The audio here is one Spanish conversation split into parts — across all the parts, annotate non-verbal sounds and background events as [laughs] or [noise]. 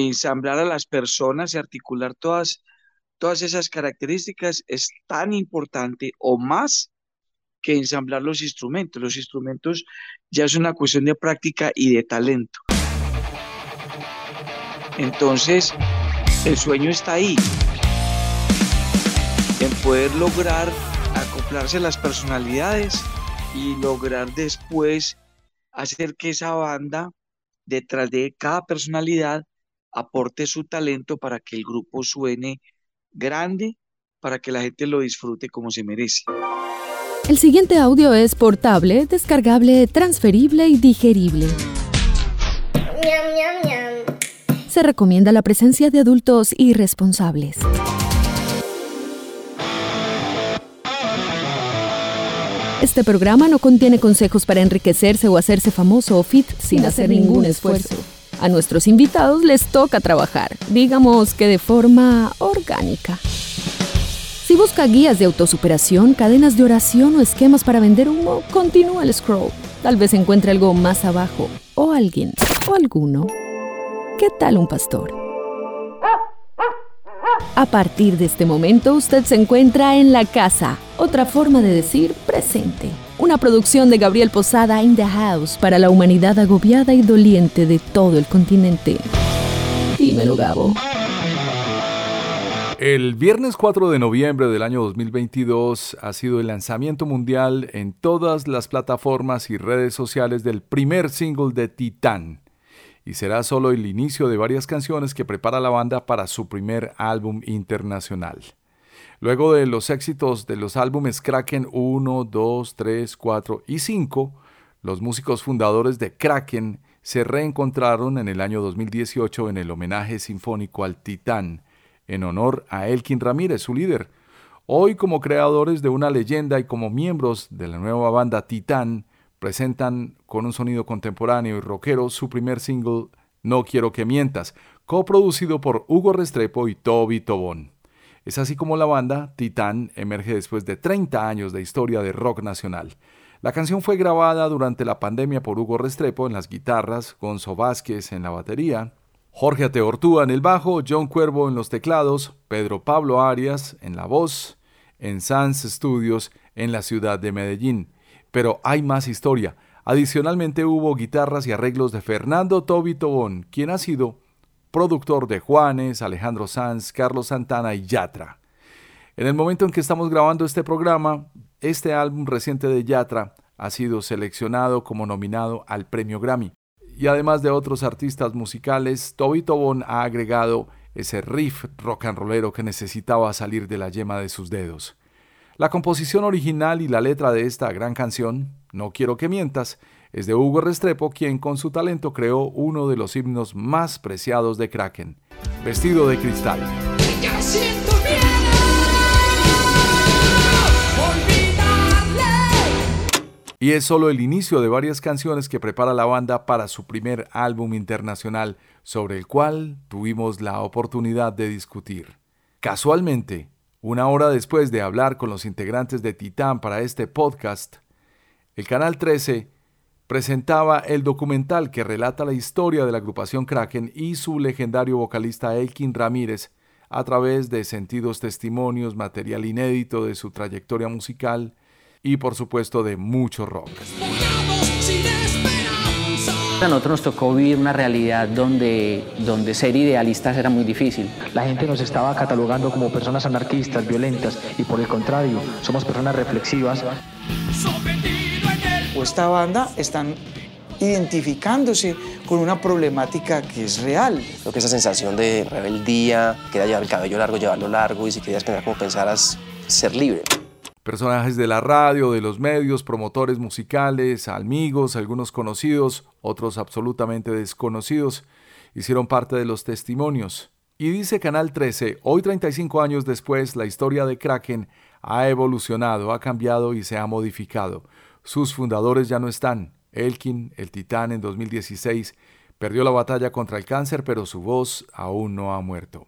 ensamblar a las personas y articular todas, todas esas características es tan importante o más que ensamblar los instrumentos. Los instrumentos ya es una cuestión de práctica y de talento. Entonces, el sueño está ahí, en poder lograr acoplarse las personalidades y lograr después hacer que esa banda, detrás de cada personalidad, aporte su talento para que el grupo suene grande, para que la gente lo disfrute como se merece. El siguiente audio es portable, descargable, transferible y digerible. Se recomienda la presencia de adultos irresponsables. Este programa no contiene consejos para enriquecerse o hacerse famoso o fit sin hacer ningún esfuerzo. A nuestros invitados les toca trabajar, digamos que de forma orgánica. Si busca guías de autosuperación, cadenas de oración o esquemas para vender humo, continúa el scroll. Tal vez encuentre algo más abajo, o alguien, o alguno. ¿Qué tal un pastor? A partir de este momento usted se encuentra en la casa, otra forma de decir presente. Una producción de Gabriel Posada in the House para la humanidad agobiada y doliente de todo el continente. Dímelo, Gabo. El viernes 4 de noviembre del año 2022 ha sido el lanzamiento mundial en todas las plataformas y redes sociales del primer single de Titán y será solo el inicio de varias canciones que prepara la banda para su primer álbum internacional. Luego de los éxitos de los álbumes Kraken 1, 2, 3, 4 y 5, los músicos fundadores de Kraken se reencontraron en el año 2018 en el homenaje sinfónico al Titán, en honor a Elkin Ramírez, su líder. Hoy como creadores de una leyenda y como miembros de la nueva banda Titán, presentan con un sonido contemporáneo y rockero su primer single No quiero que mientas, coproducido por Hugo Restrepo y Toby Tobón. Es así como la banda Titán emerge después de 30 años de historia de rock nacional. La canción fue grabada durante la pandemia por Hugo Restrepo en las guitarras, Gonzo Vázquez en la batería, Jorge Ateortúa en el bajo, John Cuervo en los teclados, Pedro Pablo Arias en la voz, en Sans Studios en la ciudad de Medellín. Pero hay más historia. Adicionalmente hubo guitarras y arreglos de Fernando Tobi Tobón, quien ha sido productor de Juanes, Alejandro Sanz, Carlos Santana y Yatra. En el momento en que estamos grabando este programa, este álbum reciente de Yatra ha sido seleccionado como nominado al premio Grammy y además de otros artistas musicales, Toby Tobón ha agregado ese riff rock and rollero que necesitaba salir de la yema de sus dedos. La composición original y la letra de esta gran canción, No quiero que mientas, es de Hugo Restrepo, quien con su talento creó uno de los himnos más preciados de Kraken, Vestido de Cristal. y es solo el inicio de varias canciones que prepara la banda para su primer álbum internacional, sobre el cual tuvimos la oportunidad de discutir. Casualmente, una hora después de hablar con los integrantes de Titán para este podcast, el Canal 13 presentaba el documental que relata la historia de la agrupación Kraken y su legendario vocalista Elkin Ramírez a través de sentidos testimonios, material inédito de su trayectoria musical, y por supuesto de mucho rock. A nosotros nos tocó vivir una realidad donde, donde ser idealistas era muy difícil. La gente nos estaba catalogando como personas anarquistas, violentas, y por el contrario, somos personas reflexivas. Esta banda están identificándose con una problemática que es real. Creo que esa sensación de rebeldía, que llevar el cabello largo, llevarlo largo, y si querías pensar como pensaras, ser libre. Personajes de la radio, de los medios, promotores musicales, amigos, algunos conocidos, otros absolutamente desconocidos, hicieron parte de los testimonios. Y dice Canal 13, hoy 35 años después, la historia de Kraken ha evolucionado, ha cambiado y se ha modificado. Sus fundadores ya no están. Elkin, el titán en 2016, perdió la batalla contra el cáncer, pero su voz aún no ha muerto.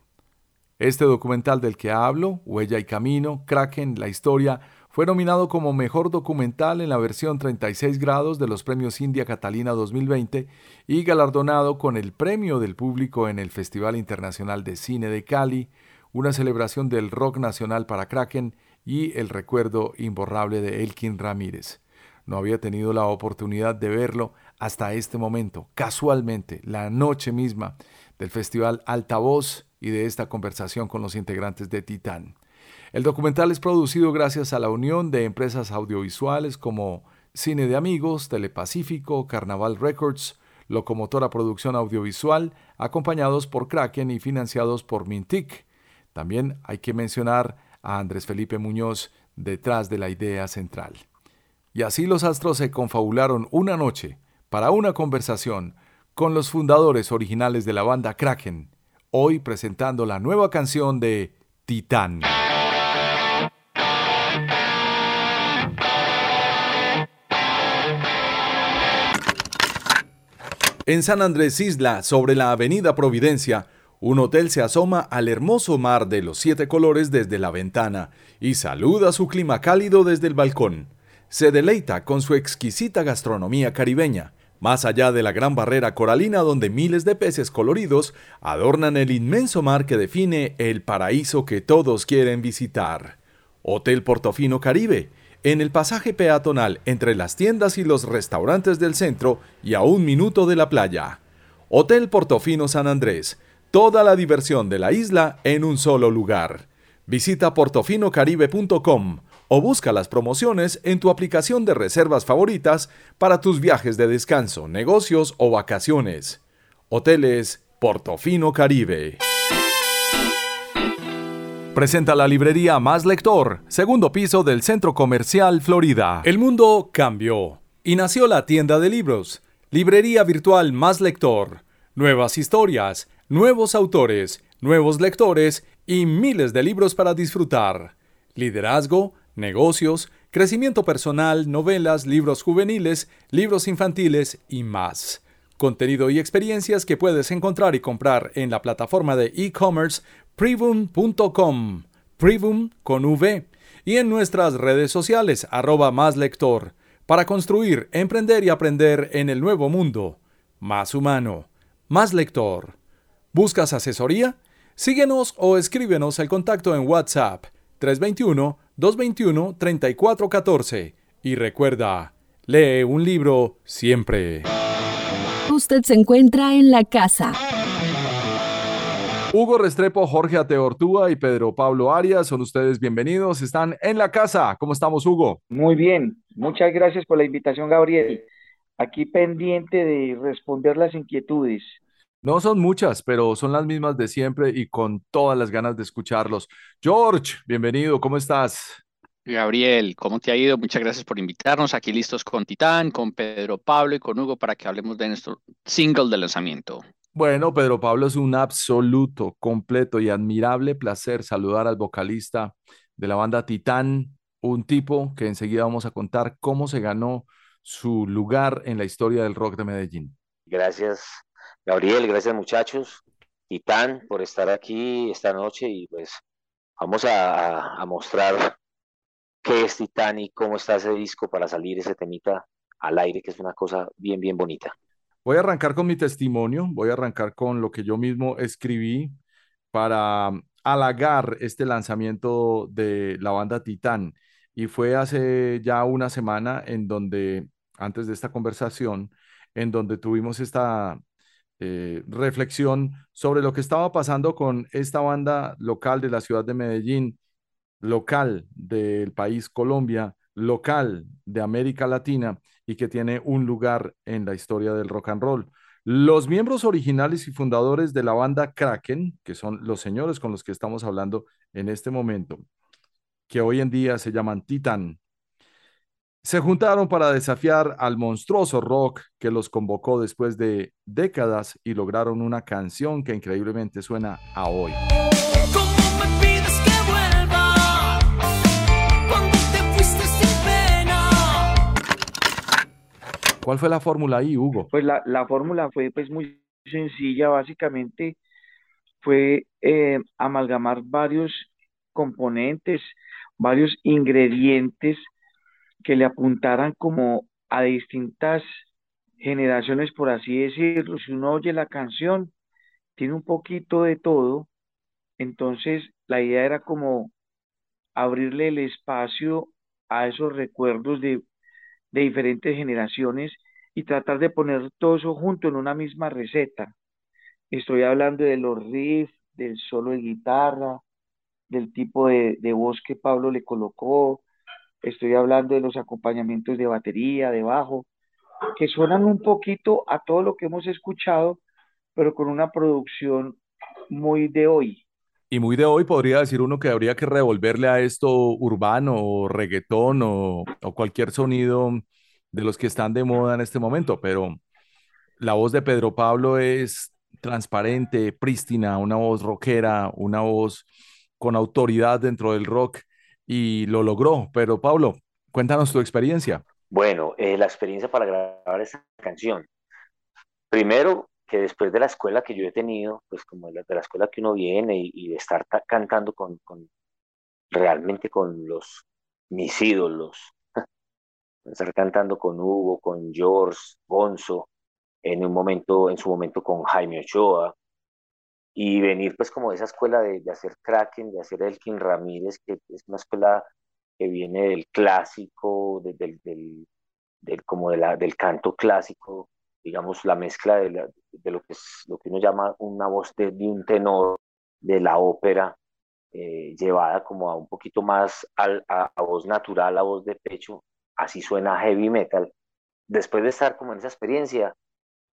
Este documental del que hablo, Huella y Camino, Kraken, la historia, Fue nominado como Mejor Documental en la versión 36 grados de los Premios India Catalina 2020 y galardonado con el Premio del Público en el Festival Internacional de Cine de Cali, una celebración del rock nacional para Kraken y el recuerdo imborrable de Elkin Ramírez. No había tenido la oportunidad de verlo hasta este momento, casualmente, la noche misma del Festival Altavoz y de esta conversación con los integrantes de Titán. El documental es producido gracias a la unión de empresas audiovisuales como Cine de Amigos, Telepacífico, Carnaval Records, Locomotora Producción Audiovisual, acompañados por Kraken y financiados por Mintic. También hay que mencionar a Andrés Felipe Muñoz detrás de la idea central. Y así los astros se confabularon una noche para una conversación con los fundadores originales de la banda Kraken, hoy presentando la nueva canción de Titán. En San Andrés Isla, sobre la avenida Providencia, un hotel se asoma al hermoso mar de los siete colores desde la ventana y saluda su clima cálido desde el balcón. Se deleita con su exquisita gastronomía caribeña, más allá de la gran barrera coralina donde miles de peces coloridos adornan el inmenso mar que define el paraíso que todos quieren visitar. Hotel Portofino Caribe, en el pasaje peatonal entre las tiendas y los restaurantes del centro y a un minuto de la playa. Hotel Portofino San Andrés, toda la diversión de la isla en un solo lugar. Visita portofinocaribe.com o busca las promociones en tu aplicación de reservas favoritas para tus viajes de descanso, negocios o vacaciones. Hoteles Portofino Caribe. Presenta la librería Más Lector, segundo piso del Centro Comercial Florida. El mundo cambió y nació la tienda de libros, librería virtual Más Lector. Nuevas historias, nuevos autores, nuevos lectores y miles de libros para disfrutar. Liderazgo, negocios, crecimiento personal, novelas, libros juveniles, libros infantiles y más contenido y experiencias que puedes encontrar y comprar en la plataforma de e-commerce privum.com, privum con V, y en nuestras redes sociales arroba más lector, para construir, emprender y aprender en el nuevo mundo, más humano, más lector. ¿Buscas asesoría? Síguenos o escríbenos el contacto en WhatsApp 321-221-3414 y recuerda, lee un libro siempre usted se encuentra en la casa. Hugo Restrepo, Jorge Ateortúa y Pedro Pablo Arias, son ustedes bienvenidos, están en la casa. ¿Cómo estamos, Hugo? Muy bien, muchas gracias por la invitación, Gabriel. Aquí pendiente de responder las inquietudes. No son muchas, pero son las mismas de siempre y con todas las ganas de escucharlos. George, bienvenido, ¿cómo estás? Gabriel, ¿cómo te ha ido? Muchas gracias por invitarnos. Aquí listos con Titán, con Pedro Pablo y con Hugo para que hablemos de nuestro single de lanzamiento. Bueno, Pedro Pablo, es un absoluto, completo y admirable placer saludar al vocalista de la banda Titán, un tipo que enseguida vamos a contar cómo se ganó su lugar en la historia del rock de Medellín. Gracias, Gabriel, gracias muchachos. Titán por estar aquí esta noche y pues vamos a, mostrar qué es Titanic, cómo está ese disco para salir ese temita al aire, que es una cosa bien, bien bonita. Voy a arrancar con mi testimonio, voy a arrancar con lo que yo mismo escribí para halagar este lanzamiento de la banda Titán. Y fue hace ya una semana en donde, antes de esta conversación, en donde tuvimos esta eh, reflexión sobre lo que estaba pasando con esta banda local de la ciudad de Medellín, local del país Colombia, local de América Latina y que tiene un lugar en la historia del rock and roll. Los miembros originales y fundadores de la banda Kraken, que son los señores con los que estamos hablando en este momento, que hoy en día se llaman Titan, se juntaron para desafiar al monstruoso rock que los convocó después de décadas y lograron una canción que increíblemente suena a hoy. ¿Cuál fue la fórmula ahí, Hugo? Pues la, la fórmula fue pues muy sencilla, básicamente fue eh, amalgamar varios componentes varios ingredientes que le apuntaran como a distintas generaciones, por así decirlo. Si uno oye la canción, tiene un poquito de todo, entonces la idea era como abrirle el espacio a esos recuerdos de, de diferentes generaciones y tratar de poner todo eso junto en una misma receta. Estoy hablando de los riffs, del solo de guitarra, del tipo de, de voz que Pablo le colocó, estoy hablando de los acompañamientos de batería, de bajo, que suenan un poquito a todo lo que hemos escuchado, pero con una producción muy de hoy. Y muy de hoy podría decir uno que habría que revolverle a esto urbano o reggaetón o, o cualquier sonido de los que están de moda en este momento, pero la voz de Pedro Pablo es transparente, prístina, una voz rockera, una voz con autoridad dentro del rock y lo logró. Pero Pablo, cuéntanos tu experiencia. Bueno, eh, la experiencia para grabar esa canción. Primero, que después de la escuela que yo he tenido, pues como de la, escuela que uno viene y, de estar cantando con, con, realmente con los mis ídolos, [laughs] estar cantando con Hugo, con George, Gonzo, en un momento, en su momento con Jaime Ochoa, y venir pues como de esa escuela de, de hacer Kraken, de hacer Elkin Ramírez, que es una escuela que viene del clásico, de, del, del, como de la, del canto clásico, digamos, la mezcla de, la, de, lo, que es, lo que uno llama una voz de, de un tenor de la ópera, eh, llevada como a un poquito más al, a, a, voz natural, a voz de pecho, así suena heavy metal. Después de estar como en esa experiencia,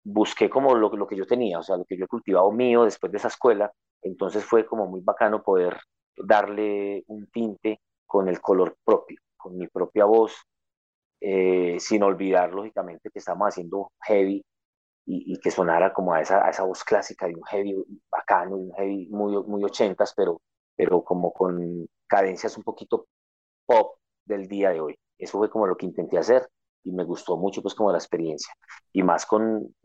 busqué como lo, lo que yo tenía, o sea, lo que yo he cultivado mío después de esa escuela, entonces fue como muy bacano poder darle un tinte con el color propio, con mi propia voz, eh, sin olvidar lógicamente que estamos haciendo heavy y, y, que sonara como a esa, a esa voz clásica de un heavy bacano, un heavy muy, muy ochentas, pero, pero como con cadencias un poquito pop del día de hoy. Eso fue como lo que intenté hacer y me gustó mucho pues como la experiencia. Y más con,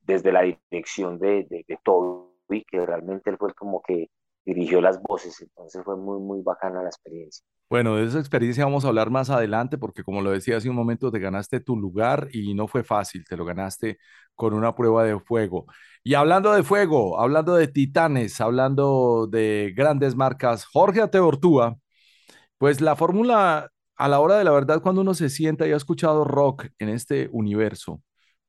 desde la dirección de, de, de Toby, que realmente él fue como que dirigió las voces, entonces fue muy, muy bacana la experiencia. Bueno, de esa experiencia vamos a hablar más adelante porque como lo decía hace un momento, te ganaste tu lugar y no fue fácil, te lo ganaste con una prueba de fuego. Y hablando de fuego, hablando de titanes, hablando de grandes marcas, Jorge Ateortúa, pues la fórmula a la hora de la verdad, cuando uno se sienta y ha escuchado rock en este universo,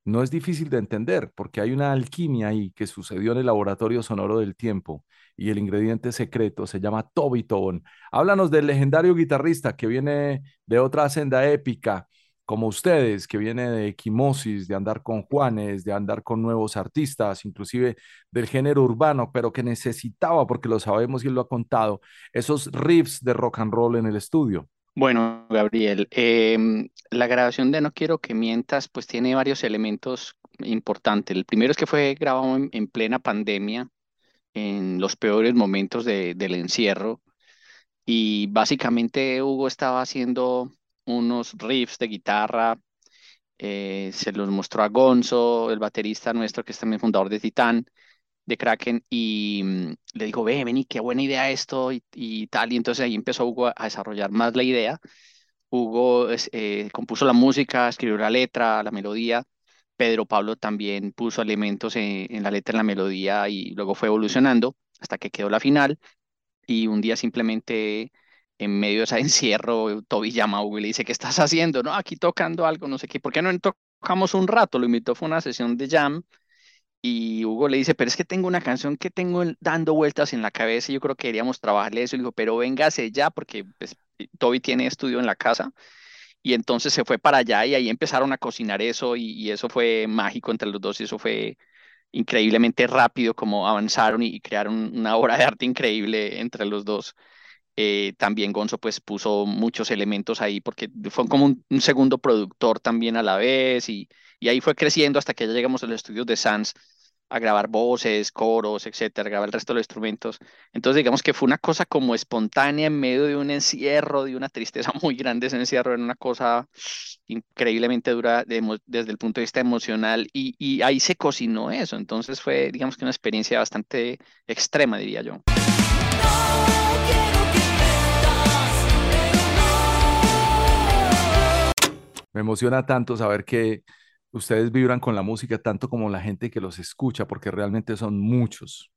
no es difícil de entender porque hay una alquimia ahí que sucedió en el laboratorio sonoro del tiempo y el ingrediente secreto se llama Toby Tone. Háblanos del legendario guitarrista que viene de otra senda épica, como ustedes, que viene de equimosis, de andar con Juanes, de andar con nuevos artistas, inclusive del género urbano, pero que necesitaba, porque lo sabemos y él lo ha contado, esos riffs de rock and roll en el estudio. Bueno, Gabriel, eh, la grabación de No Quiero que Mientas pues tiene varios elementos importantes. El primero es que fue grabado en, en plena pandemia, en los peores momentos de, del encierro, y básicamente Hugo estaba haciendo unos riffs de guitarra, eh, se los mostró a Gonzo, el baterista nuestro que es también fundador de Titán, de Kraken y mm, le dijo, ve, vení, qué buena idea esto y, y, tal. Y entonces ahí empezó Hugo a, desarrollar más la idea. Hugo eh, compuso la música, escribió la letra, la melodía. Pedro Pablo también puso elementos en, en la letra, en la melodía y luego fue evolucionando hasta que quedó la final. Y un día simplemente en medio de ese [laughs] encierro, Toby llama a Hugo y le dice, ¿qué estás haciendo? No, aquí tocando algo, no sé qué. ¿Por qué no tocamos un rato? Lo invitó, fue una sesión de jam y Hugo le dice, pero es que tengo una canción que tengo dando vueltas en la cabeza y yo creo que queríamos trabajarle eso. Y dijo, pero véngase ya, porque pues, Toby tiene estudio en la casa. Y entonces se fue para allá y ahí empezaron a cocinar eso y, eso fue mágico entre los dos y eso fue increíblemente rápido como avanzaron y, y crearon una [laughs] obra de arte increíble entre los dos. Eh, también Gonzo pues puso muchos elementos ahí porque fue como un, un segundo productor también a la vez y, y ahí fue creciendo hasta que ya llegamos a los estudios de Sanz a grabar voces, coros, etcétera, grabar el resto de los instrumentos. Entonces, digamos que fue una cosa como espontánea en medio de un encierro, de una tristeza [laughs] muy grande ese encierro, era una cosa increíblemente dura de, desde el punto de vista emocional y, y ahí se cocinó eso. Entonces, fue, digamos que una experiencia bastante extrema, diría yo. Me emociona tanto saber que ustedes vibran con la música tanto como la gente que los escucha, porque realmente son muchos.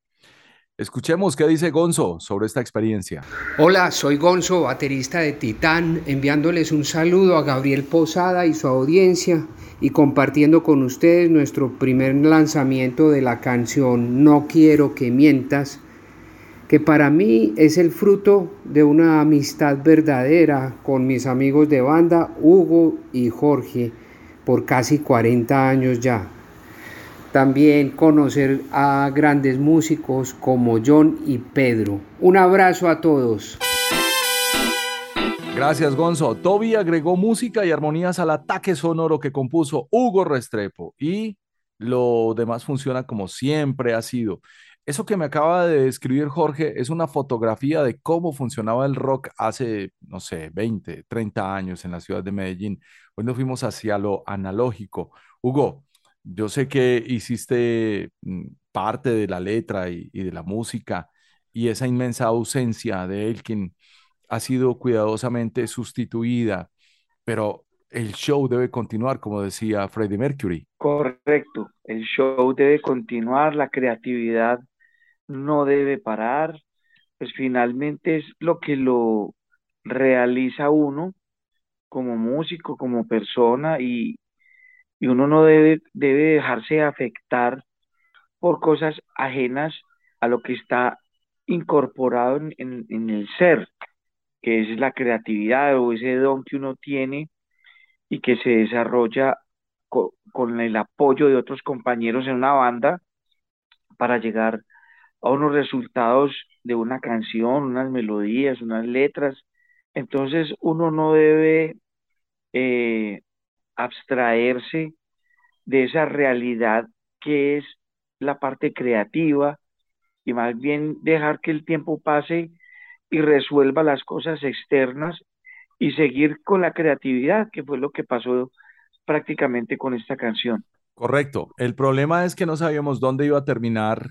Escuchemos qué dice Gonzo sobre esta experiencia. Hola, soy Gonzo, baterista de Titán, enviándoles un saludo a Gabriel Posada y su audiencia y compartiendo con ustedes nuestro primer lanzamiento de la canción No quiero que mientas, que para mí es el fruto de una amistad verdadera con mis amigos de banda Hugo y Jorge por casi 40 años ya. También conocer a grandes músicos como John y Pedro. Un abrazo a todos. Gracias, Gonzo. Toby agregó música y armonías al ataque sonoro que compuso Hugo Restrepo y lo demás funciona como siempre ha sido. Eso que me acaba de describir Jorge es una fotografía de cómo funcionaba el rock hace, no sé, 20, 30 años en la ciudad de Medellín. Hoy nos fuimos hacia lo analógico. Hugo, yo sé que hiciste mm, parte de la letra y, de la música y esa inmensa ausencia de Elkin ha sido cuidadosamente sustituida, pero el show debe continuar, como decía Freddie Mercury. Correcto, el show debe continuar, la creatividad no debe parar, pues finalmente es lo que lo realiza uno como músico, como persona y, y uno no debe, debe dejarse afectar por cosas ajenas a lo que está incorporado en, el ser, que es la creatividad o ese don que uno tiene y que se desarrolla con el apoyo de otros compañeros en una banda para llegar a unos resultados de una canción, unas melodías, unas letras. Entonces uno no debe eh, abstraerse de esa realidad que es la parte creativa y más bien dejar que el tiempo pase y resuelva las cosas externas y seguir con la creatividad, que fue lo que pasó prácticamente con esta canción. Correcto. El problema es que no sabíamos dónde iba a terminar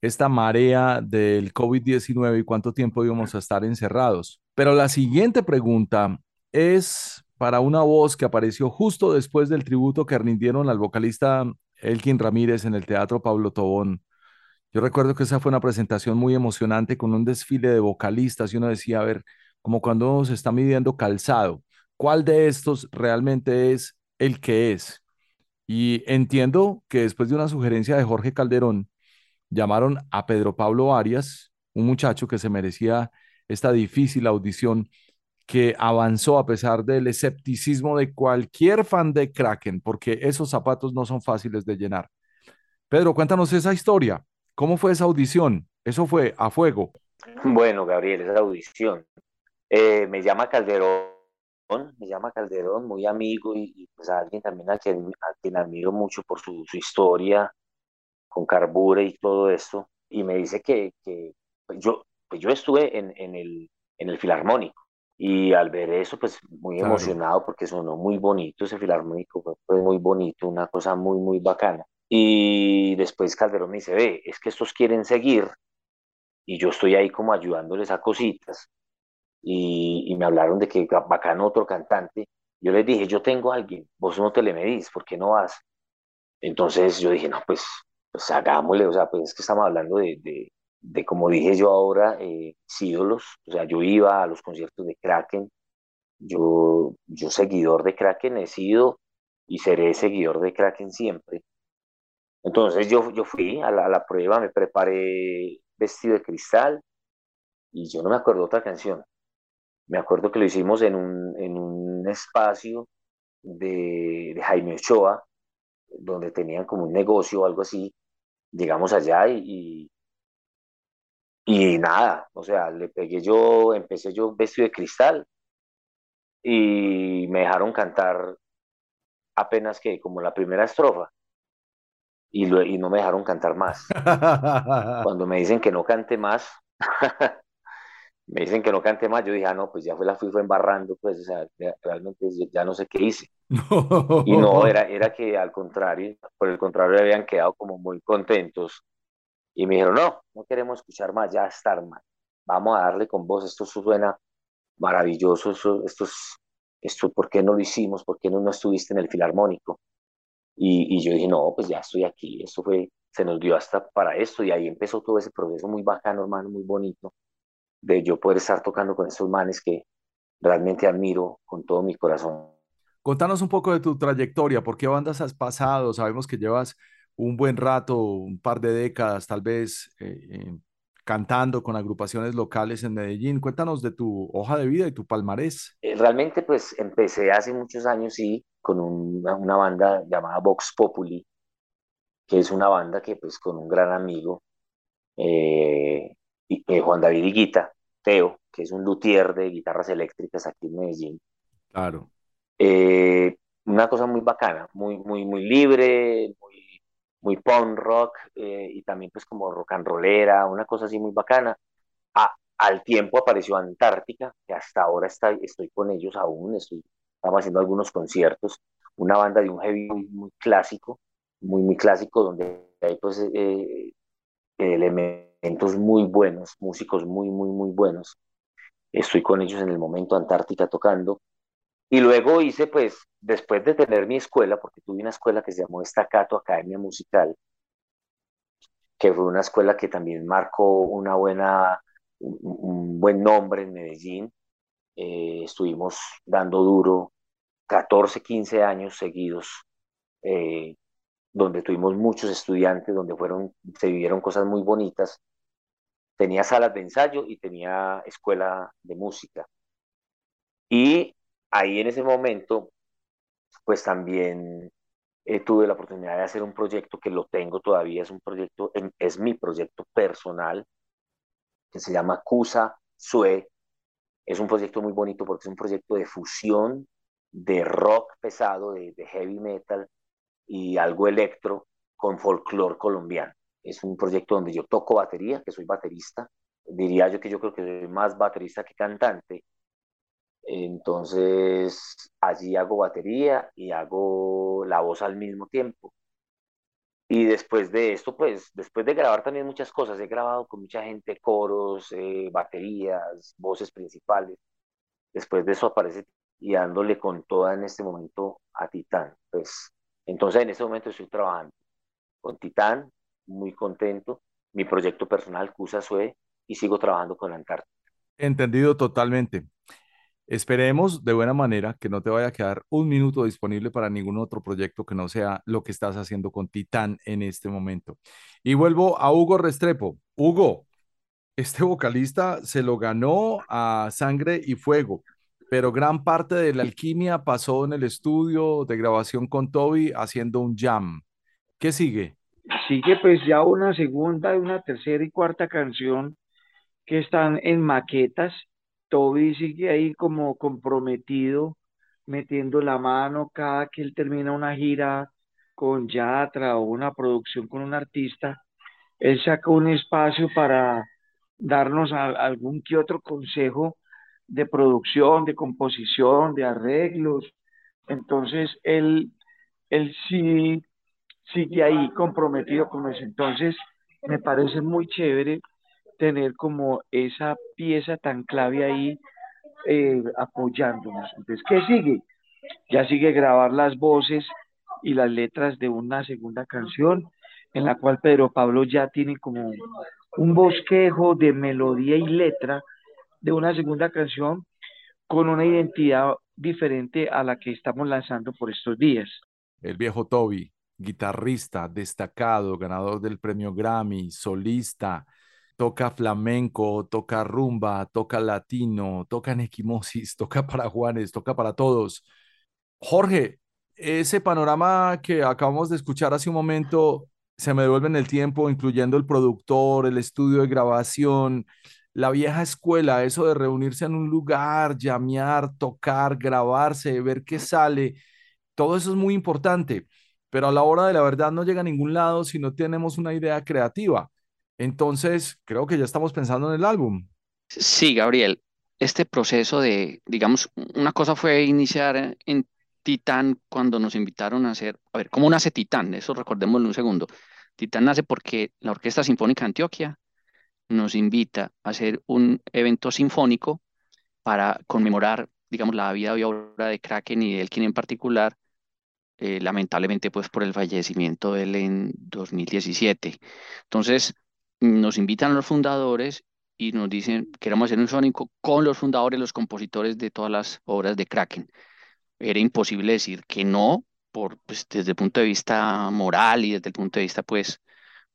esta marea del COVID-19 y cuánto tiempo íbamos a estar encerrados. Pero la siguiente pregunta es para una voz que apareció justo después del tributo que rindieron al vocalista Elkin Ramírez en el Teatro Pablo Tobón. Yo recuerdo que esa fue una presentación muy emocionante con un desfile de vocalistas y uno decía, a ver, como cuando se está midiendo calzado, ¿cuál de estos realmente es el que es? Y entiendo que después de una sugerencia de Jorge Calderón, llamaron a Pedro Pablo Arias, un muchacho que se merecía esta difícil audición que avanzó a pesar del escepticismo de cualquier fan de Kraken, porque esos zapatos no son fáciles de llenar. Pedro, cuéntanos esa historia. ¿Cómo fue esa audición? Eso fue a fuego. Bueno, Gabriel, esa audición. Eh, me llama Calderón, me llama Calderón, muy amigo y, pues alguien también a quien, admiro mucho por su, historia con Carbure y todo esto. Y me dice que, pues yo, pues yo estuve en, en, el, en el Filarmónico y al ver eso, pues muy emocionado porque sonó muy bonito ese filarmónico, fue muy bonito, una cosa muy, muy bacana. Y después Calderón me dice, ve, es que estos quieren seguir y yo estoy ahí como ayudándoles a cositas. Y, y me hablaron de que bacano otro cantante. Yo les dije, yo tengo a alguien, vos no te le medís, ¿por qué no vas? Entonces yo dije, no, pues, pues hagámosle, o sea, pues es que estamos hablando de, de como dije yo ahora, eh, ídolos, o sea, yo iba a los conciertos de Kraken, yo, yo seguidor de Kraken he sido y seré seguidor de Kraken siempre. Entonces yo, yo fui a la, a la prueba, me preparé vestido de cristal y yo no me acuerdo otra canción. Me acuerdo que lo hicimos en un, en un espacio de, de Jaime Ochoa, donde tenían como un negocio o algo así. Llegamos allá y, y nada, o sea, le pegué yo, empecé yo vestido de cristal y me dejaron cantar apenas que como la primera estrofa y, y no me dejaron cantar más. [laughs] Cuando me dicen que no cante más, [laughs] me dicen que no cante más, yo dije, ah, no, pues ya fue la fui fue embarrando, pues, o sea, realmente ya no sé qué hice. [laughs] Y no, era, era que al contrario, por el contrario, habían quedado como muy contentos y me dijeron, no, no queremos escuchar más, ya estar mal. Vamos a darle con voz, esto suena maravilloso, estos esto, ¿por qué no lo hicimos? ¿Por qué no, no estuviste en el filarmónico? Y, y yo dije, no, pues ya estoy aquí, esto fue, se nos dio hasta para esto y ahí empezó todo ese proceso muy bacano, hermano, muy bonito, de yo poder estar tocando con estos manes que realmente admiro con todo mi corazón. Contanos un poco de tu trayectoria, ¿por qué bandas has pasado? Sabemos que llevas un buen rato, un par de décadas tal vez, eh, eh, cantando con agrupaciones locales en Medellín. Cuéntanos de tu hoja de vida y tu palmarés. Eh, realmente pues empecé hace muchos años, sí, con una, una, banda llamada Vox Populi, que es una banda que pues con un gran amigo, eh, Juan David Higuita, Teo, que es un luthier de guitarras eléctricas aquí en Medellín. Claro. una cosa muy bacana, muy, muy, muy libre, muy muy punk rock eh, y también pues como rock and rollera, una cosa así muy bacana. al tiempo apareció Antártica, que hasta ahora está, estoy con ellos aún, estoy, estamos haciendo algunos conciertos, una banda de un heavy muy, clásico, muy, muy clásico, donde hay pues eh, elementos muy buenos, músicos muy, muy, muy buenos. Estoy con ellos en el momento Antártica tocando. Y luego hice, pues, después de tener mi escuela, porque tuve una escuela que se llamó Estacato Academia Musical, que fue una escuela que también marcó una buena, un, buen nombre en Medellín. Eh, estuvimos dando duro 14, 15 años seguidos, eh, donde tuvimos muchos estudiantes, donde fueron, se vivieron cosas muy bonitas. Tenía salas de ensayo y tenía escuela de música. Y ahí en ese momento, pues también eh, tuve la oportunidad de hacer un proyecto que lo tengo todavía, es un proyecto, es mi proyecto personal, que se llama CUSA SUE. Es un proyecto muy bonito porque es un proyecto de fusión de rock pesado, de, heavy metal y algo electro con folclore colombiano. Es un proyecto donde yo toco batería, que soy baterista. Diría yo que yo creo que soy más baterista que cantante entonces, allí hago batería y hago la voz al mismo tiempo. Y después de esto, pues, después de grabar también muchas cosas, he grabado con mucha gente, coros, eh, baterías, voces principales. Después de eso aparece y dándole con toda en este momento a Titán. Pues, entonces en este momento estoy trabajando con Titán, muy contento. Mi proyecto personal, Cusa Sue, y sigo trabajando con Antártica. Entendido totalmente. Esperemos de buena manera que no te vaya a quedar un minuto disponible para ningún otro proyecto que no sea lo que estás haciendo con Titán en este momento. Y vuelvo a Hugo Restrepo. Hugo, este vocalista se lo ganó a sangre y fuego, pero gran parte de la alquimia pasó en el estudio de grabación con Toby haciendo un jam. ¿Qué sigue? Sigue pues ya una segunda, una tercera y cuarta canción que están en maquetas Toby sigue ahí como comprometido, metiendo la mano cada que él termina una gira con Yatra o una producción con un artista, él saca un espacio para darnos algún que otro consejo de producción, de composición, de arreglos. Entonces, él, él sí sigue ahí comprometido con eso. Entonces, me parece muy chévere tener como esa pieza tan clave ahí eh, apoyándonos. Entonces, ¿qué sigue? Ya sigue grabar las voces y las letras de una segunda canción en la cual Pedro Pablo ya tiene como un bosquejo de melodía y letra de una segunda canción con una identidad diferente a la que estamos lanzando por estos días. El viejo Toby, guitarrista destacado, ganador del premio Grammy, solista, toca flamenco, toca rumba, toca latino, toca en [laughs] toca para Juanes, toca para todos. Jorge, ese panorama que acabamos de escuchar hace un momento se me devuelve en el tiempo, incluyendo el productor, el estudio de grabación, la vieja escuela, eso de reunirse en un lugar, llamear, tocar, grabarse, ver qué sale, todo eso es muy importante, pero a la hora de la verdad no llega a ningún lado si no tenemos una idea creativa. Entonces, creo que ya estamos pensando en el álbum. Sí, Gabriel, este proceso de, digamos, una cosa fue iniciar en Titán cuando nos invitaron a hacer, a ver, ¿cómo nace Titán? Eso recordémoslo un segundo. Titán nace porque la Orquesta Sinfónica de Antioquia nos invita a hacer un evento sinfónico para conmemorar digamos, la vida y obra de Kraken y de Elkin en particular, eh, lamentablemente pues por el fallecimiento de él en 2017. Entonces nos invitan los fundadores y nos dicen, queremos hacer un sónico con los fundadores, los compositores de todas las obras de Kraken. Era imposible decir que no, por, pues, desde el punto de vista moral y desde el punto de vista pues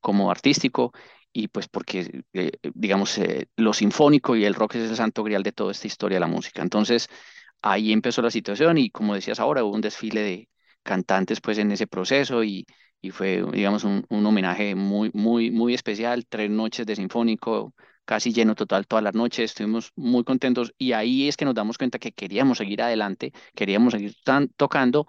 como artístico, y pues porque, eh, digamos, eh, lo sinfónico y el rock es el santo grial de toda esta historia de la música. Entonces, ahí empezó la situación y como decías ahora, hubo un desfile de cantantes pues en ese proceso y, y fue, digamos, un, un, homenaje muy, muy, muy especial, tres noches de sinfónico, casi lleno total todas las noches, estuvimos muy contentos y ahí es que nos damos cuenta que queríamos seguir adelante, queríamos seguir tocando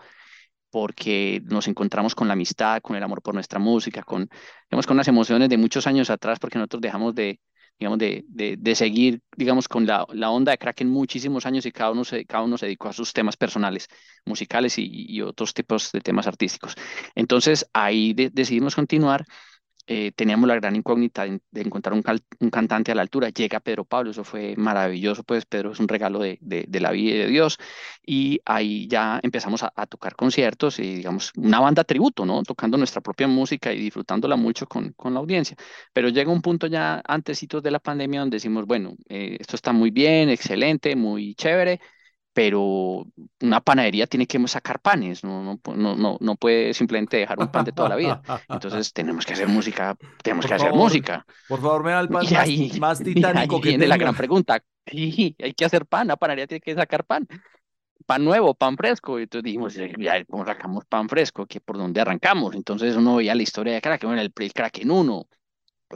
porque nos encontramos con la amistad, con el amor por nuestra música, con, digamos, con las emociones de muchos años atrás, porque nosotros dejamos de, digamos, de, de, de seguir, digamos, con la, la, onda de Kraken muchísimos años y cada uno, se, cada uno se dedicó a sus temas personales, musicales y, y otros tipos de temas artísticos. Entonces, ahí decidimos continuar eh, teníamos la gran incógnita de, encontrar un, un, cantante a la altura. Llega Pedro Pablo, eso fue maravilloso, pues Pedro es un regalo de, de, de la vida de Dios. Y ahí ya empezamos a, a, tocar conciertos y, digamos, una banda tributo, ¿no? Tocando nuestra propia música y disfrutándola mucho con, con la audiencia. Pero llega un punto ya antesitos de la pandemia donde decimos, bueno, eh, esto está muy bien, excelente, muy chévere, pero una panadería tiene que sacar panes, no, no, no, no puede simplemente dejar un pan de toda la vida. Entonces [laughs] tenemos que hacer música, tenemos por que favor, hacer música. Por favor, me da el pan y más, ahí, más [laughs] titánico ahí que viene tenga. la gran pregunta. Sí, hay que hacer pan, la panadería tiene que sacar pan. Pan nuevo, pan fresco. Y entonces dijimos, ya, ¿cómo sacamos pan fresco? ¿Que ¿Por dónde arrancamos? Entonces uno veía la historia de Kraken, bueno, el, el Kraken 1,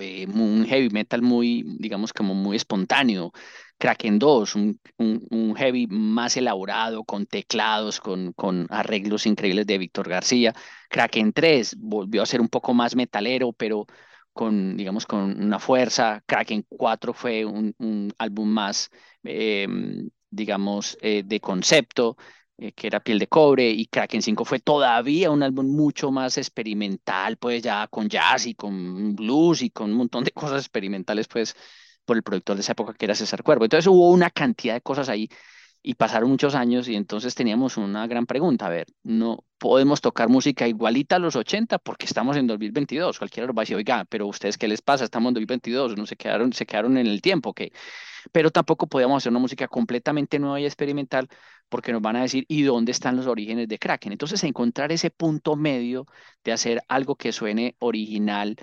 eh, un heavy metal muy, digamos, como muy espontáneo. Kraken 2, un, un, un, heavy más elaborado, con teclados, con, con arreglos increíbles de Víctor García. Kraken 3 volvió a ser un poco más metalero, pero con, digamos, con una fuerza. Kraken 4 fue un, un álbum más, eh, digamos, eh, de concepto, eh, que era Piel de Cobre, y Kraken 5 fue todavía un álbum mucho más experimental, pues ya con jazz y con blues y con un montón de [laughs] cosas experimentales, pues por el productor de esa época que era César Cuervo. Entonces hubo una cantidad de cosas ahí y pasaron muchos años y entonces teníamos una gran pregunta, a ver, no podemos tocar música igualita a los 80 porque estamos en 2022, cualquiera nos va a decir, oiga, pero ustedes qué les pasa, estamos en 2022, no se quedaron, se quedaron en el tiempo, que pero tampoco podíamos hacer una música completamente nueva y experimental porque nos van a decir, ¿y dónde están los orígenes de Kraken? Entonces, encontrar ese punto medio de hacer algo que suene original,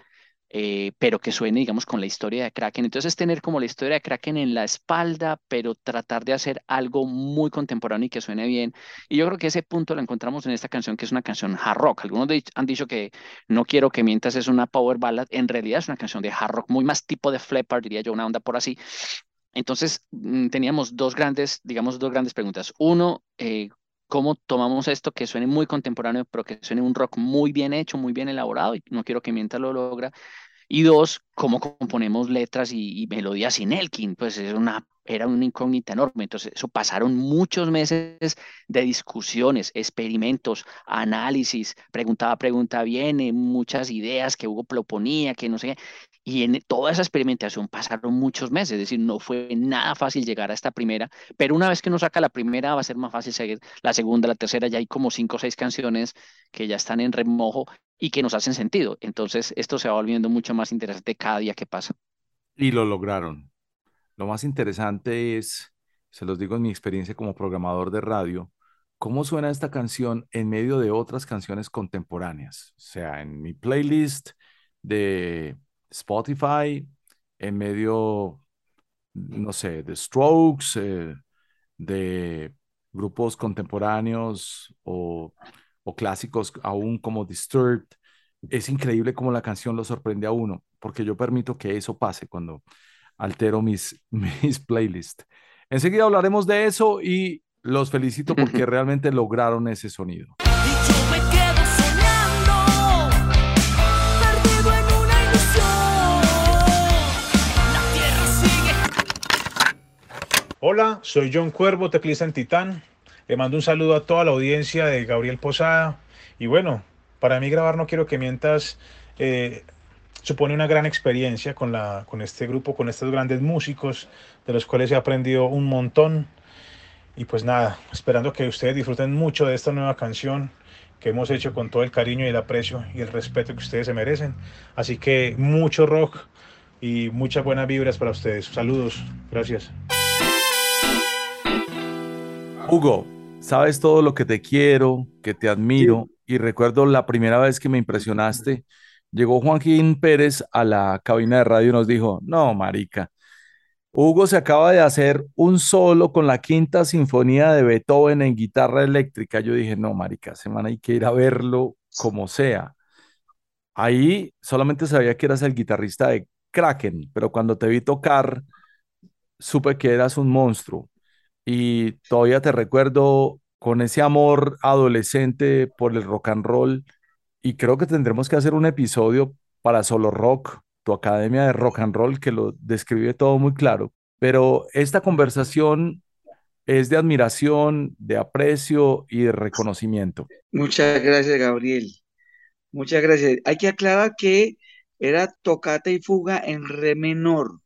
eh, pero que suene, digamos, con la historia de Kraken. Entonces, tener como la historia de Kraken en la espalda, pero tratar de hacer algo muy contemporáneo y que suene bien. Y yo creo que ese punto lo encontramos en esta canción, que es una canción hard rock. Algunos de, han dicho que No quiero que mientas es una power ballad. En realidad es una canción de hard rock, muy más tipo de flipper, diría yo, una onda por así. Entonces, mm, teníamos dos grandes, digamos, dos grandes preguntas. Uno, eh, ¿cómo tomamos esto que suene muy contemporáneo, pero que suene un rock muy bien hecho, muy bien elaborado? Y no quiero que mienta lo logra. Y dos, cómo componemos letras y, y melodías sin Elkin, pues es una, era una incógnita enorme. Entonces, eso pasaron muchos meses de discusiones, experimentos, análisis, preguntaba, pregunta viene, muchas ideas que Hugo proponía, que no sé qué. Y en toda esa experimentación pasaron muchos meses, es decir, no fue nada fácil llegar a esta primera, pero una vez que uno saca la primera va a ser más fácil seguir la segunda, la tercera, ya hay como cinco o seis canciones que ya están en remojo y que nos hacen sentido. Entonces, esto se va volviendo mucho más interesante cada día que pasa. Y lo lograron. Lo más interesante es, se los digo en mi experiencia como programador de radio, cómo suena esta canción en medio de otras canciones contemporáneas. O sea, en mi playlist de Spotify, en medio, no sé, de Strokes, eh, de grupos contemporáneos o, o, clásicos aún como Disturbed. Es increíble cómo la canción lo sorprende a uno, porque yo permito que eso pase cuando altero mis, [laughs] mis playlists. Enseguida hablaremos de eso y los felicito porque [laughs] realmente lograron ese sonido. Hola, soy John Cuervo, teclista en Titán. Le mando un saludo a toda la audiencia de Gabriel Posada. Y bueno, para mí grabar No Quiero que Mientas eh, supone una gran experiencia con, la, con este grupo, con estos grandes músicos, de los cuales he aprendido un montón. Y pues nada, esperando que ustedes disfruten mucho de esta nueva canción que hemos hecho con todo el cariño y el aprecio y el respeto que ustedes se merecen. Así que mucho rock y muchas buenas vibras para ustedes. Saludos, gracias. Hugo, sabes todo lo que te quiero, que te admiro y recuerdo la primera vez que me impresionaste. Llegó Joaquín Pérez a la cabina de radio y nos dijo, no, marica, Hugo se acaba de hacer un solo con la quinta sinfonía de Beethoven en guitarra eléctrica. Yo dije, no, marica, semana hay que ir a verlo como sea. Ahí solamente sabía que eras el guitarrista de Kraken, pero cuando te vi tocar, supe que eras un monstruo. Y todavía te recuerdo con ese amor adolescente por el rock and roll. Y creo que tendremos que hacer un episodio para Solo Rock tu academia de rock and roll, que lo describe todo muy claro. Pero esta conversación es de admiración, de aprecio y de reconocimiento. Muchas gracias, Gabriel. Muchas gracias. Hay que aclarar que era tocata y fuga en re menor,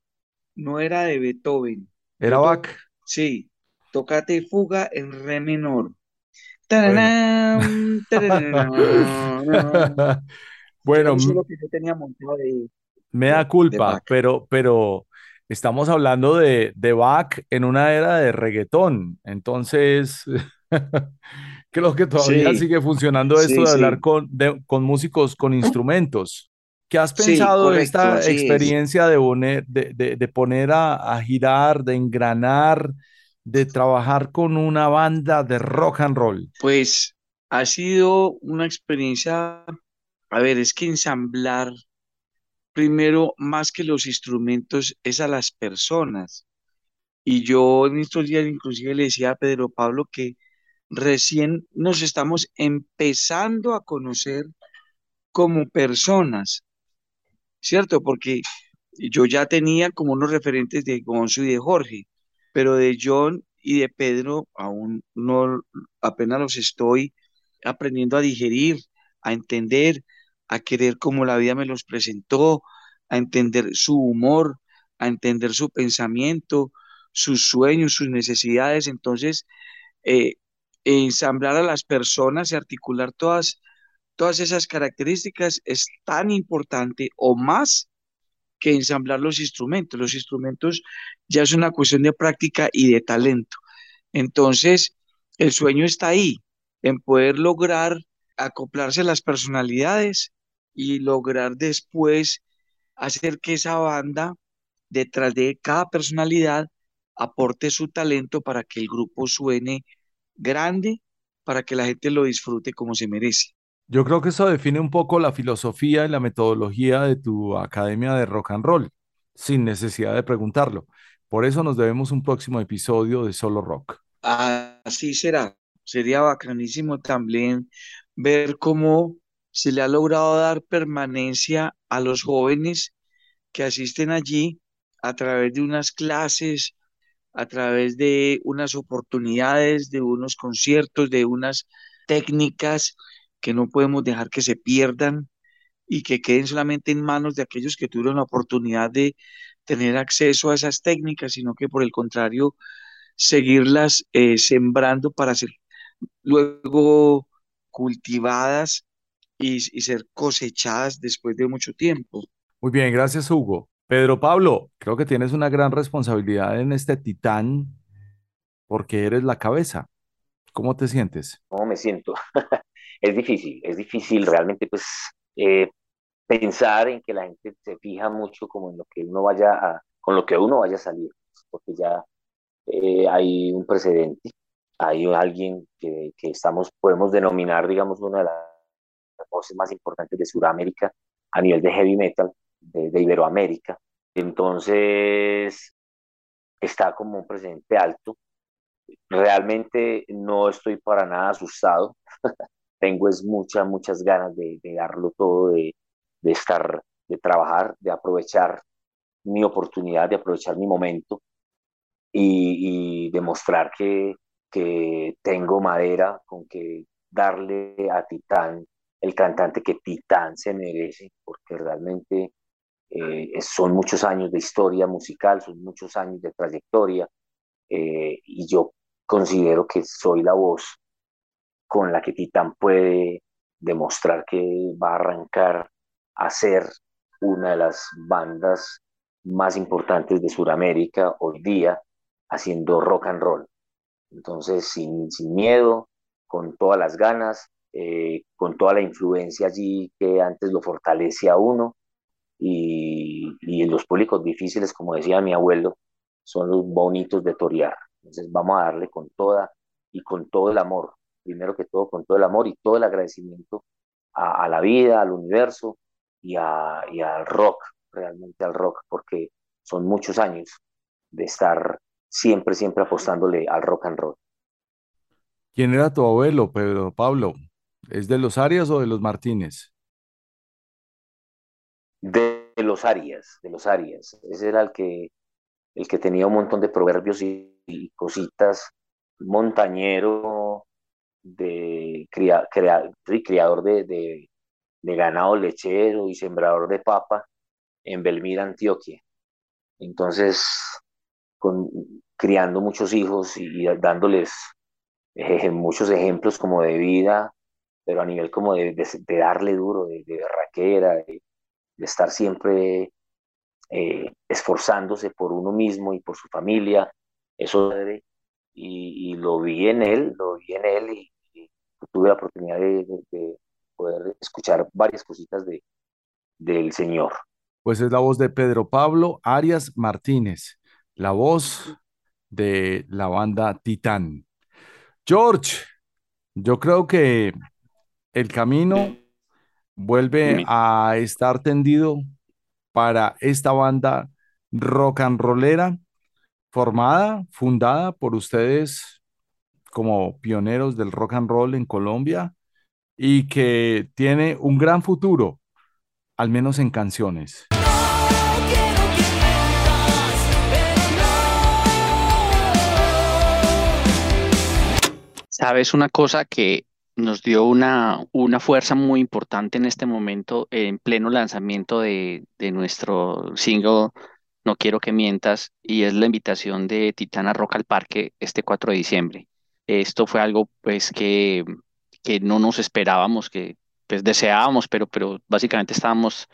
no era de Beethoven. ¿Era Bach? Sí, tocata y fuga en re menor. [laughs] [laughs] Bueno, Eso es lo que yo tenía montado de, me da culpa, pero, pero estamos hablando de, de Bach en una era de reggaetón. Entonces, [laughs] creo que todavía Sí, sigue funcionando esto sí, de hablar con, de- con músicos con instrumentos. ¿Qué has pensado de correcto, esta así es. experiencia de poner, de, de- de poner a, a girar, de engranar, de trabajar con una banda de rock and roll? Pues ha sido una experiencia, a ver, es que ensamblar primero, más que los instrumentos, es a las personas. Y yo en estos días inclusive le decía a Pedro Pablo que recién nos estamos empezando a conocer como personas, ¿cierto? Porque yo ya tenía como unos referentes de Gonzo y de Jorge, pero de John y de Pedro aún no, apenas los estoy aprendiendo a digerir, a entender, a querer como la vida me los presentó, a entender su humor, a entender su pensamiento, sus sueños, sus necesidades. Entonces, eh, ensamblar a las personas y articular todas, todas esas características es tan importante o más que ensamblar los instrumentos. Los instrumentos ya es una cuestión de práctica y de talento. Entonces, el sueño está ahí, en poder lograr acoplarse las personalidades y lograr después hacer que esa banda, detrás de cada personalidad, aporte su talento para que el grupo suene grande, para que la gente lo disfrute como se merece. Yo creo que eso define un poco la filosofía y la metodología de tu academia de rock and roll, sin necesidad de preguntarlo. Por eso nos debemos un próximo episodio de Solo Rock. Así será. Sería bacanísimo también ver cómo se le ha logrado dar permanencia a los jóvenes que asisten allí a través de unas clases, a través de unas oportunidades, de unos conciertos, de unas técnicas que no podemos dejar que se pierdan y que queden solamente en manos de aquellos que tuvieron la oportunidad de tener acceso a esas técnicas, sino que por el contrario, seguirlas eh, sembrando para ser luego cultivadas y, y ser cosechadas después de mucho tiempo. Muy bien, gracias Hugo. Pedro Pablo, creo que tienes una gran responsabilidad en este titán porque eres la cabeza. ¿Cómo te sientes? ¿Cómo me siento? [laughs] Es difícil, es difícil realmente pues eh, pensar en que la gente se fija mucho como en lo que uno vaya a, con lo que uno vaya a salir, porque ya eh, hay un precedente, hay alguien que, que estamos, podemos denominar, digamos, una de las voces más importantes de Sudamérica a nivel de heavy metal, de, de Iberoamérica. Entonces, está como un precedente alto. Realmente no estoy para nada asustado. Tengo es muchas, muchas ganas de, darlo todo, de, estar, de trabajar, de aprovechar mi oportunidad, de aprovechar mi momento y, demostrar que, que tengo madera con que darle a Titán el cantante que Titán se merece, porque realmente eh, son muchos años de historia musical, son muchos años de trayectoria, eh, y yo considero que soy la voz con la que Titán puede demostrar que va a arrancar a ser una de las bandas más importantes de Sudamérica hoy día haciendo rock and roll. Entonces, sin, sin miedo, con todas las ganas, eh, con toda la influencia allí que antes lo fortalece a uno. Y, y los públicos difíciles, como decía mi abuelo, son los bonitos de torear. Entonces vamos a darle con toda y con todo el amor, primero que todo con todo el amor y todo el agradecimiento a, la vida, al universo y, a, y al rock, realmente al rock, porque son muchos años de estar siempre, siempre apostándole al rock and roll. ¿Quién era tu abuelo, Pedro Pablo? ¿Es de los Arias o de los Martínez? De los Arias, de los Arias. Ese era el que, el que tenía un montón de proverbios y, cositas, montañero, de criador de, de, ganado lechero y sembrador de papa en Belmira, Antioquia. Entonces, con, criando muchos hijos y, dándoles eh, muchos ejemplos como de vida, pero a nivel como de, darle duro, de, de raquera, de, estar siempre eh, esforzándose por uno mismo y por su familia, eso y, y, lo vi en él, lo vi en él tuve la oportunidad de, poder escuchar varias cositas de, del Señor. Pues es la voz de Pedro Pablo Arias Martínez, la voz de la banda Titán. George, yo creo que el camino vuelve a estar tendido para esta banda rock and rollera formada, fundada por ustedes como pioneros del rock and roll en Colombia y que tiene un gran futuro, al menos en canciones. Sabes una cosa que nos dio una, una fuerza muy importante en este momento, en pleno lanzamiento de, de nuestro single No Quiero que Mientas, y es la invitación de Titana Rock al Parque este 4 de diciembre. Esto fue algo pues que, que no nos esperábamos, que pues deseábamos, pero, pero básicamente estábamos,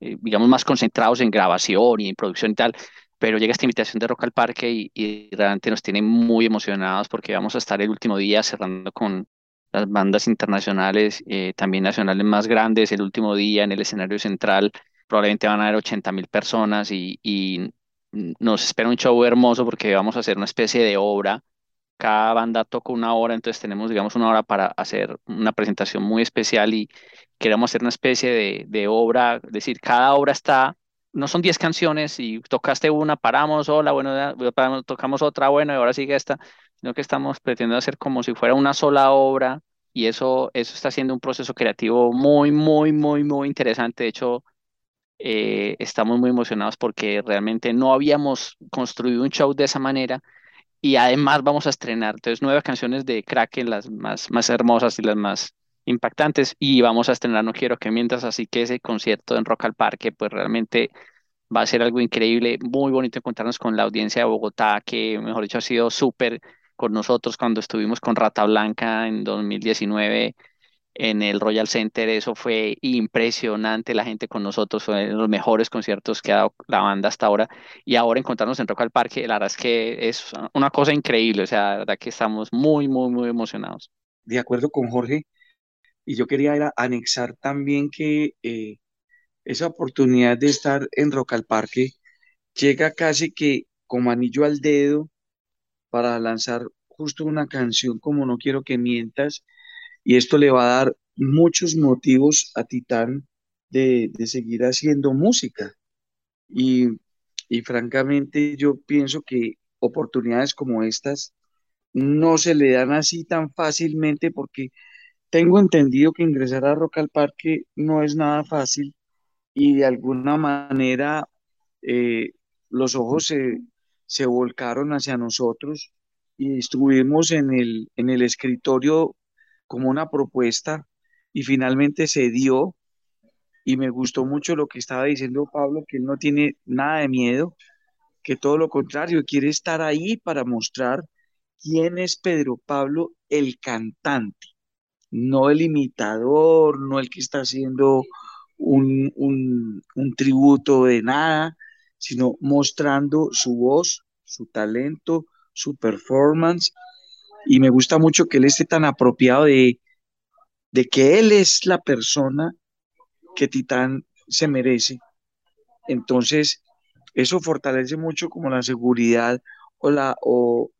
eh, digamos, más concentrados en grabación y en producción y tal, pero llega esta invitación de Rock al Parque y, realmente nos tiene muy emocionados porque vamos a estar el último día cerrando con las bandas internacionales, eh, también nacionales más grandes, el último día en el escenario central, probablemente van a haber 80 mil personas y, y nos espera un show hermoso porque vamos a hacer una especie de obra cada banda toca una hora, entonces tenemos, digamos, una hora para hacer una presentación muy especial y queremos hacer una especie de, de obra, es decir, cada obra está no son 10 canciones y tocaste una, paramos, hola, bueno, tocamos otra, bueno, y ahora sigue esta, sino que estamos pretendiendo hacer como si fuera una sola obra y eso, eso está siendo un proceso creativo muy, muy, muy, muy interesante. De hecho, eh, estamos muy emocionados porque realmente no habíamos construido un show de esa manera y además vamos a estrenar entonces nueve canciones de Kraken, las más, más hermosas y las más impactantes y vamos a estrenar No Quiero que mientas, así que ese concierto en Rock al Parque pues realmente va a ser algo increíble, muy bonito encontrarnos con la audiencia de Bogotá que mejor dicho ha sido súper con nosotros cuando estuvimos con Rata Blanca en 2019 en el Royal Center, eso fue impresionante, la gente con nosotros, fue los mejores conciertos que ha dado la banda hasta ahora, y ahora encontrarnos en Rock al Parque, la verdad es que es una cosa increíble, o sea, la verdad que estamos muy, muy, muy emocionados. De acuerdo con Jorge, y yo quería anexar también que eh, esa oportunidad de estar en Rock al Parque llega casi que como anillo al dedo para lanzar justo una canción como No quiero que mientas y esto le va a dar muchos motivos a Titán de, seguir haciendo música. Y, y francamente yo pienso que oportunidades como estas no se le dan así tan fácilmente porque tengo entendido que ingresar a Rock al Parque no es nada fácil y de alguna manera eh, los ojos se, se, volcaron hacia nosotros y estuvimos en el, en el escritorio como una propuesta y finalmente se dio y me gustó mucho lo que estaba diciendo Pablo, que él no tiene nada de miedo, que todo lo contrario, quiere estar ahí para mostrar quién es Pedro Pablo el cantante, no el imitador, no el que está haciendo un, un tributo de nada, sino mostrando su voz, su talento, su performance. Y me gusta mucho que él esté tan apropiado de, de que él es la persona que Titán se merece. Entonces, eso fortalece mucho como la seguridad o la, o,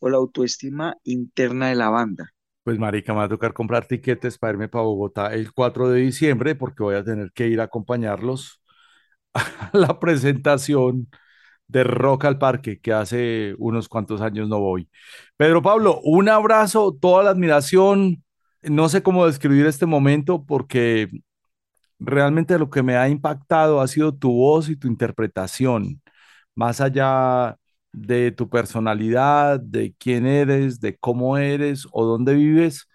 la autoestima interna de la banda. Pues marica, me va a tocar comprar tiquetes para irme para Bogotá el 4 de diciembre porque voy a tener que ir a acompañarlos [laughs] a la presentación de Rock al Parque, que hace unos cuantos años no voy. Pedro Pablo, un abrazo, toda la admiración. No sé cómo describir este momento porque realmente lo que me ha impactado ha sido tu voz y tu interpretación, más allá de tu personalidad, de quién eres, de cómo eres o dónde vives,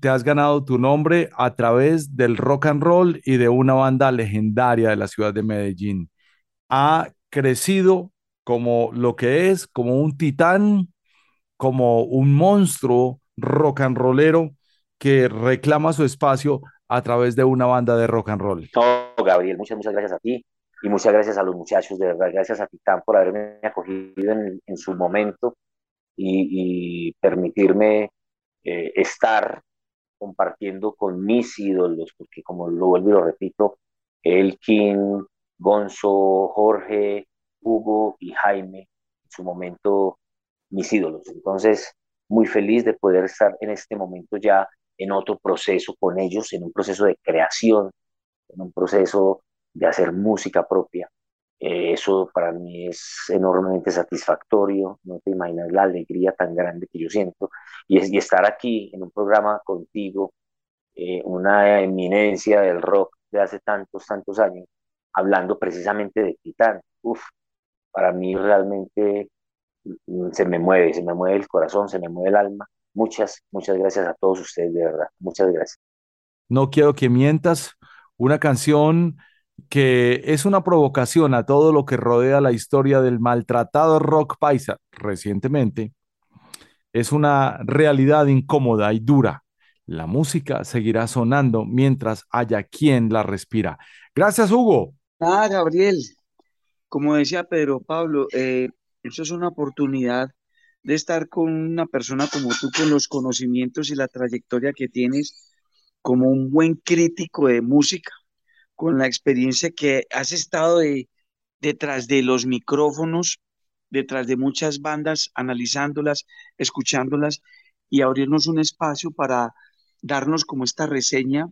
te has ganado tu nombre a través del rock and roll y de una banda legendaria de la ciudad de Medellín. Ha crecido como lo que es, como un titán, como un monstruo rock and rollero que reclama su espacio a través de una banda de rock and roll. No, Gabriel, muchas, muchas gracias a ti y muchas gracias a los muchachos, de verdad, gracias a Titán por haberme acogido en, en su momento y, permitirme eh, estar compartiendo con mis ídolos, porque como lo vuelvo y lo repito, Elkin, Gonzo, Jorge, Hugo y Jaime, en su momento mis ídolos. Entonces, muy feliz de poder estar en este momento ya en otro proceso con ellos, en un proceso de creación, en un proceso de hacer música propia. Eh, eso para mí es enormemente satisfactorio, no te imaginas la alegría tan grande que yo siento. Y, estar aquí en un programa contigo, eh, una eminencia del rock de hace tantos, tantos años, hablando precisamente de Titán. Uf, para mí realmente mm, se me mueve, se me mueve el corazón, se me mueve el alma Muchas, muchas gracias a todos ustedes, de verdad. Muchas gracias. No quiero que mientas. Una canción que es una provocación a todo lo que rodea la historia del maltratado rock paisa recientemente. Es una realidad incómoda y dura. La música seguirá sonando mientras haya quien la respira. Gracias, Hugo. Ah, Gabriel. Como decía Pedro Pablo, eh, eso es una oportunidad de estar con una persona como tú, con los conocimientos y la trayectoria que tienes como un buen crítico de música, con la experiencia que has estado detrás de los micrófonos, detrás de muchas bandas, analizándolas, escuchándolas y abrirnos un espacio para darnos como esta reseña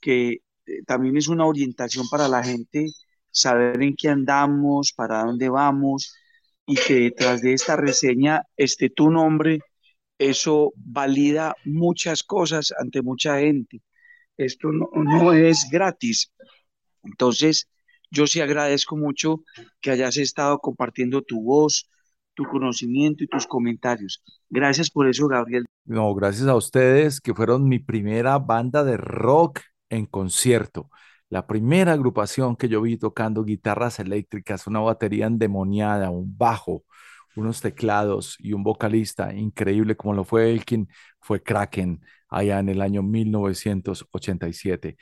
que eh, también es una orientación para la gente, saber en qué andamos, para dónde vamos, y que detrás de esta reseña esté tu nombre, eso valida muchas cosas ante mucha gente. Esto no, es gratis. Entonces, yo sí agradezco mucho que hayas estado compartiendo tu voz, tu conocimiento y tus comentarios. Gracias por eso, Gabriel. No, gracias a ustedes que fueron mi primera banda de rock en concierto. La primera agrupación que yo vi tocando guitarras eléctricas, una batería endemoniada, un bajo, unos teclados y un vocalista increíble como lo fue Elkin, fue Kraken allá en el año 1987.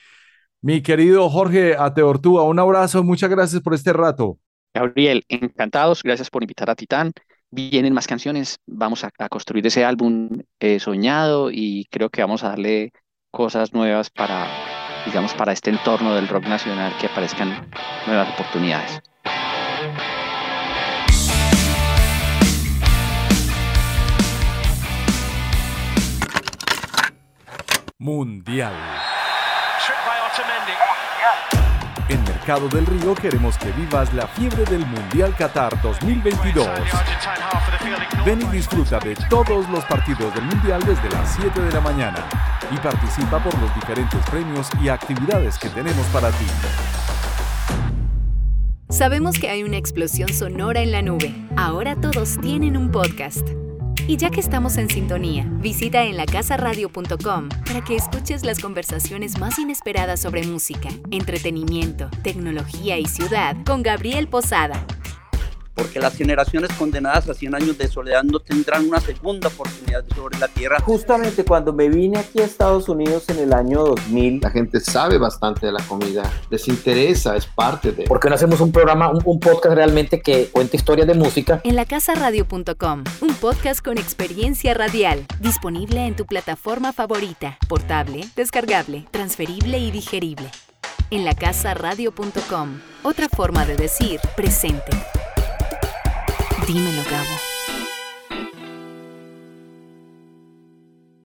Mi querido Jorge Ateortúa, un abrazo, muchas gracias por este rato. Gabriel, encantados, gracias por invitar a Titán. Vienen más canciones, vamos a, construir ese álbum eh, soñado y creo que vamos a darle cosas nuevas para digamos, para este entorno del rock nacional que aparezcan nuevas oportunidades. Mundial. Mercado del Río queremos que vivas la fiebre del Mundial Qatar 2022. Ven y disfruta de todos los partidos del Mundial desde las 7 de la mañana y participa por los diferentes premios y actividades que tenemos para ti. Sabemos que hay una explosión sonora en la nube. Ahora todos tienen un podcast. Y ya que estamos en sintonía, visita en lacasaradio.com para que escuches las conversaciones más inesperadas sobre música, entretenimiento, tecnología y ciudad con Gabriel Posada. Porque las generaciones condenadas a 100 años de soledad no tendrán una segunda oportunidad sobre la tierra. Justamente cuando me vine aquí a Estados Unidos en el año 2000, la gente sabe bastante de la comida, les interesa, es parte de... ¿Por qué no hacemos un programa, un, un podcast realmente que cuente historias de música? En lacasaradio.com, un podcast con experiencia radial, disponible en tu plataforma favorita, portable, descargable, transferible y digerible. En lacasaradio.com, otra forma de decir presente. Dímelo, Gabo.